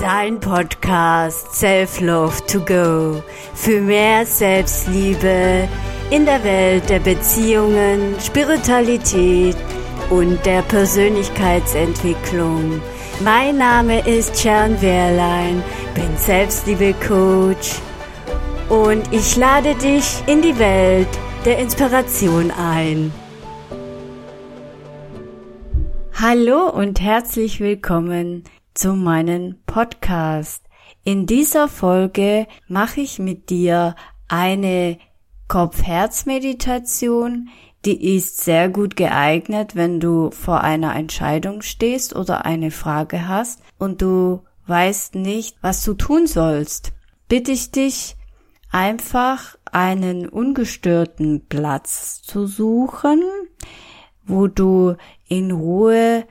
Dein Podcast Self Love to Go für mehr Selbstliebe in der Welt der Beziehungen, Spiritualität und der Persönlichkeitsentwicklung. Mein Name ist Sharon Wehrlein, bin Selbstliebe-Coach und ich lade dich in die Welt der Inspiration ein. Hallo und herzlich willkommen zu meinem Podcast. In dieser Folge mache ich mit dir eine Kopf-Herz-Meditation, die ist sehr gut geeignet, wenn du vor einer Entscheidung stehst oder eine Frage hast und du weißt nicht, was du tun sollst. Bitte ich dich, einfach einen ungestörten Platz zu suchen, wo du in Ruhe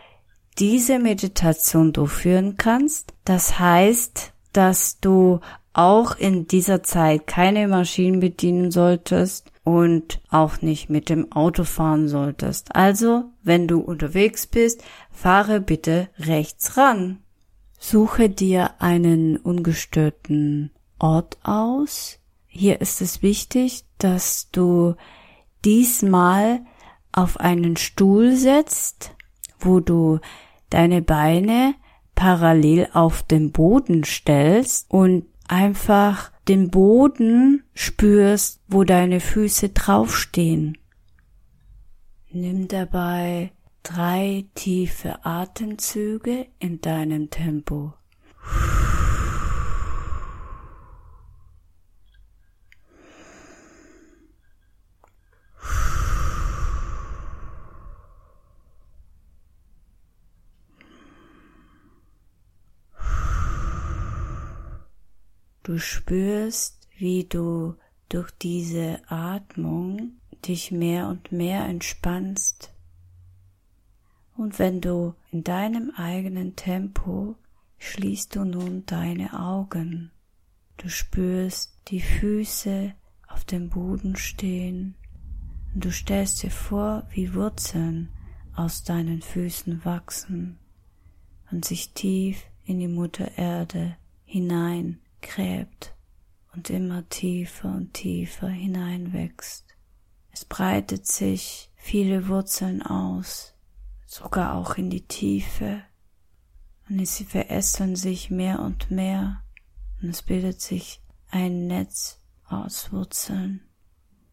diese Meditation durchführen kannst. Das heißt, dass du auch in dieser Zeit keine Maschinen bedienen solltest und auch nicht mit dem Auto fahren solltest. Also, wenn du unterwegs bist, fahre bitte rechts ran. Suche dir einen ungestörten Ort aus. Hier ist es wichtig, dass du diesmal auf einen Stuhl setzt, wo du deine Beine parallel auf den Boden stellst und einfach den Boden spürst, wo deine Füße draufstehen. Nimm dabei drei tiefe Atemzüge in deinem Tempo. Du spürst, wie du durch diese Atmung dich mehr und mehr entspannst. Und wenn du in deinem eigenen Tempo schließt du nun deine Augen. Du spürst die Füße auf dem Boden stehen und du stellst dir vor, wie Wurzeln aus deinen Füßen wachsen und sich tief in die Mutter Erde hinein gräbt und immer tiefer und tiefer hineinwächst. Es breitet sich viele Wurzeln aus, sogar auch in die Tiefe, und sie verästern sich mehr und mehr, und es bildet sich ein Netz aus Wurzeln,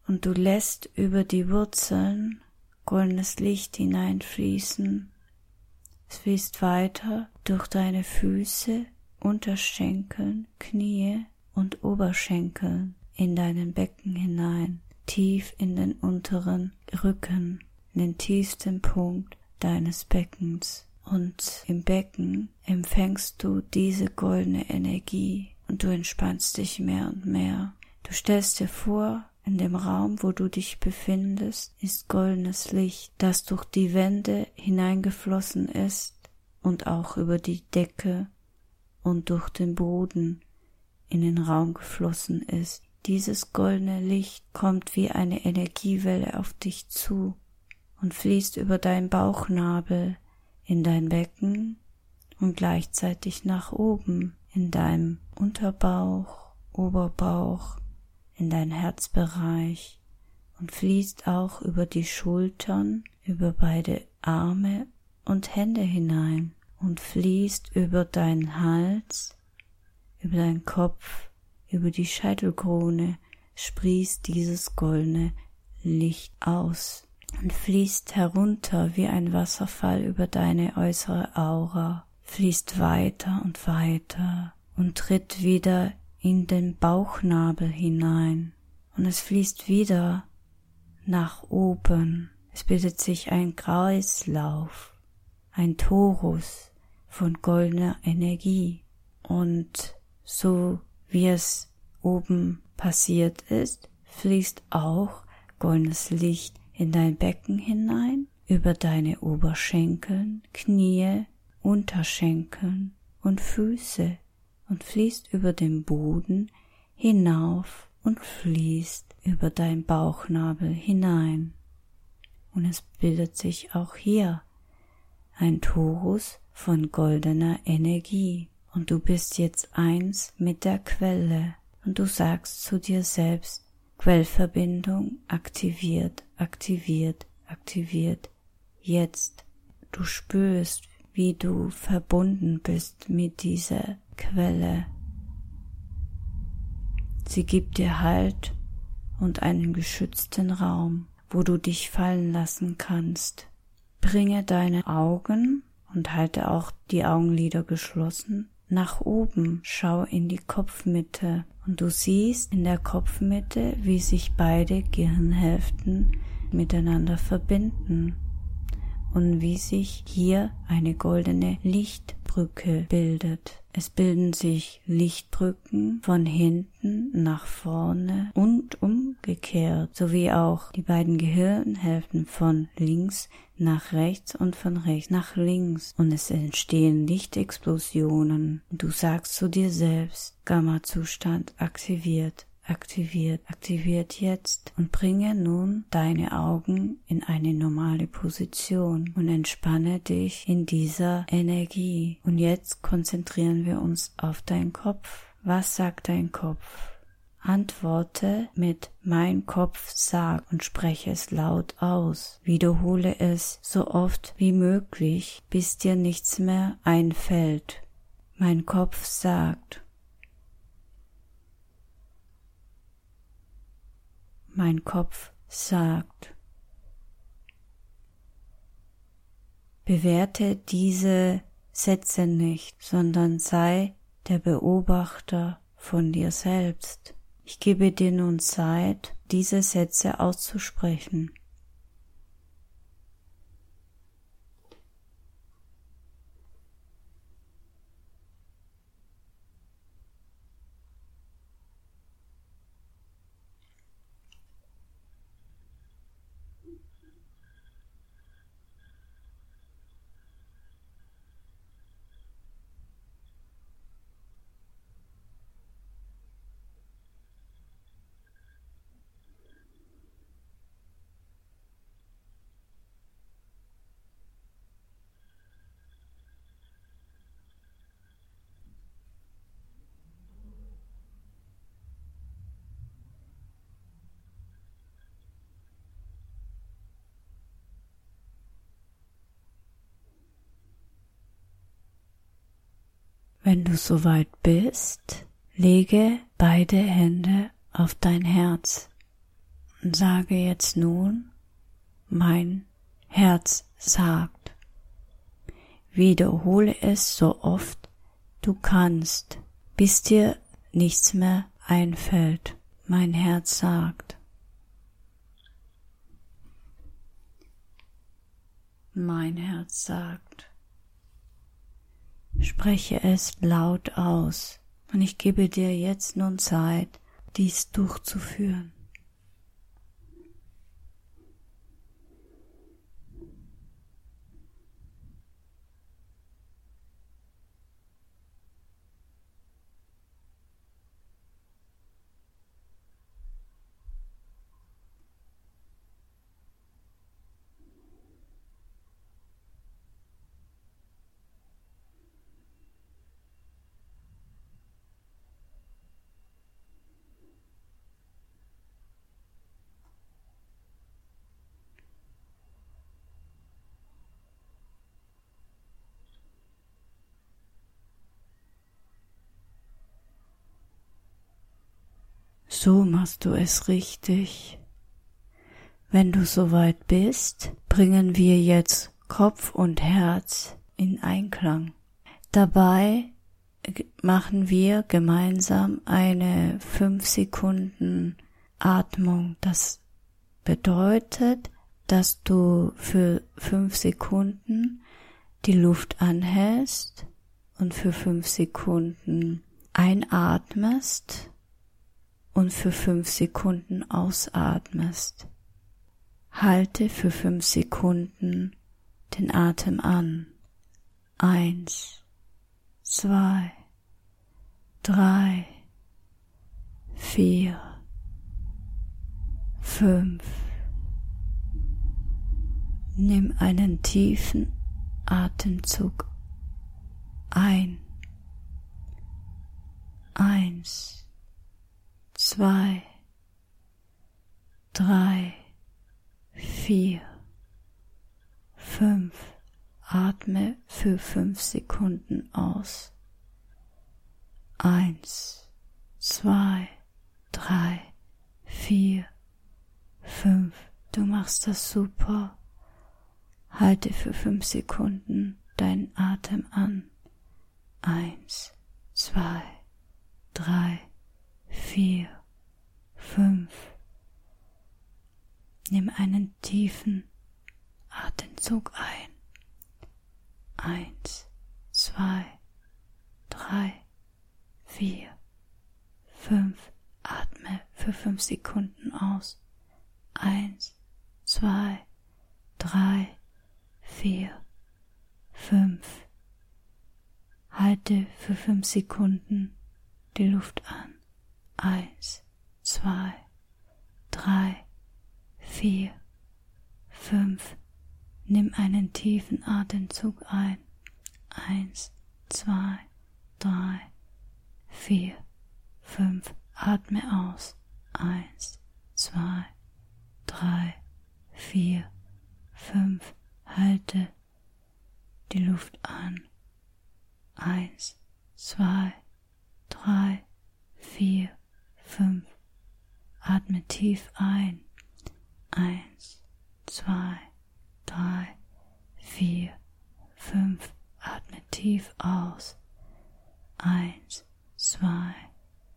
und du lässt über die Wurzeln goldenes Licht hineinfließen. Es fließt weiter durch deine Füße Unterschenkeln, Knie und Oberschenkeln in deinen Becken hinein, tief in den unteren Rücken, in den tiefsten Punkt deines Beckens. Und im Becken empfängst du diese goldene Energie und du entspannst dich mehr und mehr. Du stellst dir vor, in dem Raum, wo du dich befindest, ist goldenes Licht, das durch die Wände hineingeflossen ist und auch über die Decke und durch den Boden in den Raum geflossen ist. Dieses goldene Licht kommt wie eine Energiewelle auf dich zu und fließt über deinen Bauchnabel in dein Becken und gleichzeitig nach oben in deinem Unterbauch, Oberbauch, in dein Herzbereich und fließt auch über die Schultern, über beide Arme und Hände hinein und fließt über deinen Hals, über deinen Kopf, über die Scheitelkrone, sprießt dieses goldene Licht aus und fließt herunter wie ein Wasserfall über deine äußere Aura, fließt weiter und weiter und tritt wieder in den Bauchnabel hinein und es fließt wieder nach oben. Es bildet sich ein Kreislauf ein Torus von goldener Energie. Und so wie es oben passiert ist, fließt auch goldenes Licht in dein Becken hinein, über deine Oberschenkeln, Knie, Unterschenkeln und Füße und fließt über den Boden hinauf und fließt über dein Bauchnabel hinein. Und es bildet sich auch hier ein Torus von goldener Energie und du bist jetzt eins mit der Quelle und du sagst zu dir selbst, Quellverbindung aktiviert, aktiviert, aktiviert. Jetzt du spürst, wie du verbunden bist mit dieser Quelle. Sie gibt dir Halt und einen geschützten Raum, wo du dich fallen lassen kannst. Bringe deine Augen und halte auch die Augenlider geschlossen nach oben, schau in die Kopfmitte und du siehst in der Kopfmitte, wie sich beide Gehirnhälften miteinander verbinden und wie sich hier eine goldene Lichtbrücke bildet. Es bilden sich Lichtbrücken von hinten nach vorne und umgekehrt, sowie auch die beiden Gehirnhälften von links nach rechts und von rechts nach links und es entstehen Lichtexplosionen. Du sagst zu dir selbst, Gamma-Zustand aktiviert aktiviert, aktiviert jetzt und bringe nun deine Augen in eine normale Position und entspanne dich in dieser Energie. Und jetzt konzentrieren wir uns auf deinen Kopf. Was sagt dein Kopf? Antworte mit mein Kopf sagt und spreche es laut aus. Wiederhole es so oft wie möglich, bis dir nichts mehr einfällt. Mein Kopf sagt mein Kopf sagt. Bewerte diese Sätze nicht, sondern sei der Beobachter von dir selbst. Ich gebe dir nun Zeit, diese Sätze auszusprechen. Wenn du soweit bist, lege beide Hände auf dein Herz und sage jetzt nun, mein Herz sagt. Wiederhole es so oft du kannst, bis dir nichts mehr einfällt. Mein Herz sagt. Mein Herz sagt. Spreche es laut aus und ich gebe dir jetzt nun Zeit, dies durchzuführen. So machst du es richtig. Wenn du soweit bist, bringen wir jetzt Kopf und Herz in Einklang. Dabei machen wir gemeinsam eine fünf Sekunden Atmung. Das bedeutet, dass du für fünf Sekunden die Luft anhältst und für fünf Sekunden einatmest und für fünf Sekunden ausatmest. Halte für fünf Sekunden den Atem an. Eins, zwei, drei, vier, fünf. Nimm einen tiefen Atemzug ein Eins, zwei, drei, vier, fünf. Atme für fünf Sekunden aus. Eins, zwei, drei, vier, fünf. Du machst das super. Halte für fünf Sekunden deinen Atem an. Eins, zwei, drei, vier, fünf. Nimm einen tiefen Atemzug ein. Eins, zwei, drei, vier, fünf. Atme für fünf Sekunden aus. Eins, zwei, drei, vier, fünf. Halte für fünf Sekunden die Luft an. Eins, zwei, drei, vier, fünf. Nimm einen tiefen Atemzug ein. Eins, zwei, drei, vier, fünf. Atme aus. Eins, zwei, drei, vier, fünf. Halte die Luft an. Eins, zwei, drei, vier, fünf. Atme tief ein. Eins, zwei, drei, vier, fünf. Atme tief aus. Eins, zwei,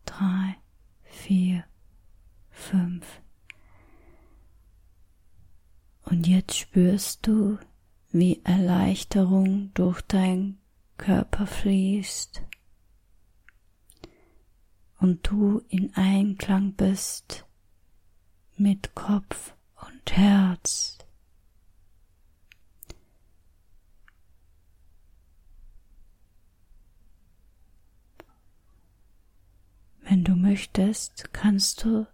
drei, vier, fünf. Und jetzt spürst du, wie Erleichterung durch dein Körper fließt und du in Einklang bist mit Kopf und Herz. Wenn du möchtest, kannst du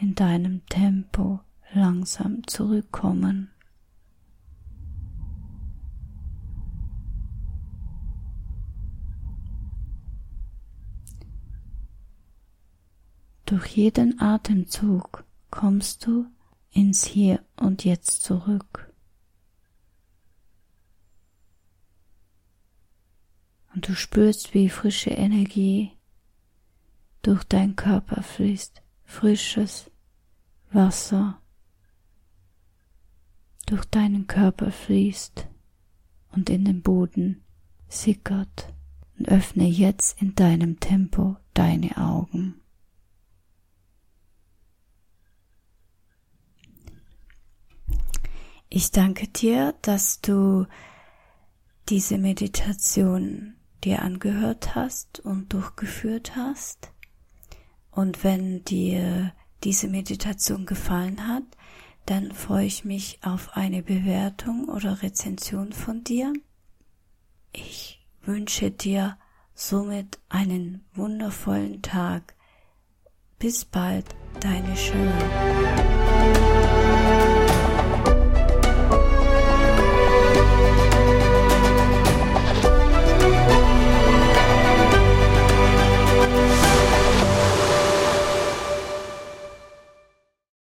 in deinem Tempo langsam zurückkommen. Durch jeden Atemzug kommst du ins Hier und Jetzt zurück. Und du spürst, wie frische Energie durch dein Körper fließt, frisches Wasser durch deinen Körper fließt und in den Boden sickert und öffne jetzt in deinem Tempo deine Augen. Ich danke dir, dass du diese Meditation dir angehört hast und durchgeführt hast. Und wenn dir diese Meditation gefallen hat, dann freue ich mich auf eine Bewertung oder Rezension von dir. Ich wünsche dir somit einen wundervollen Tag. Bis bald, deine Schöne.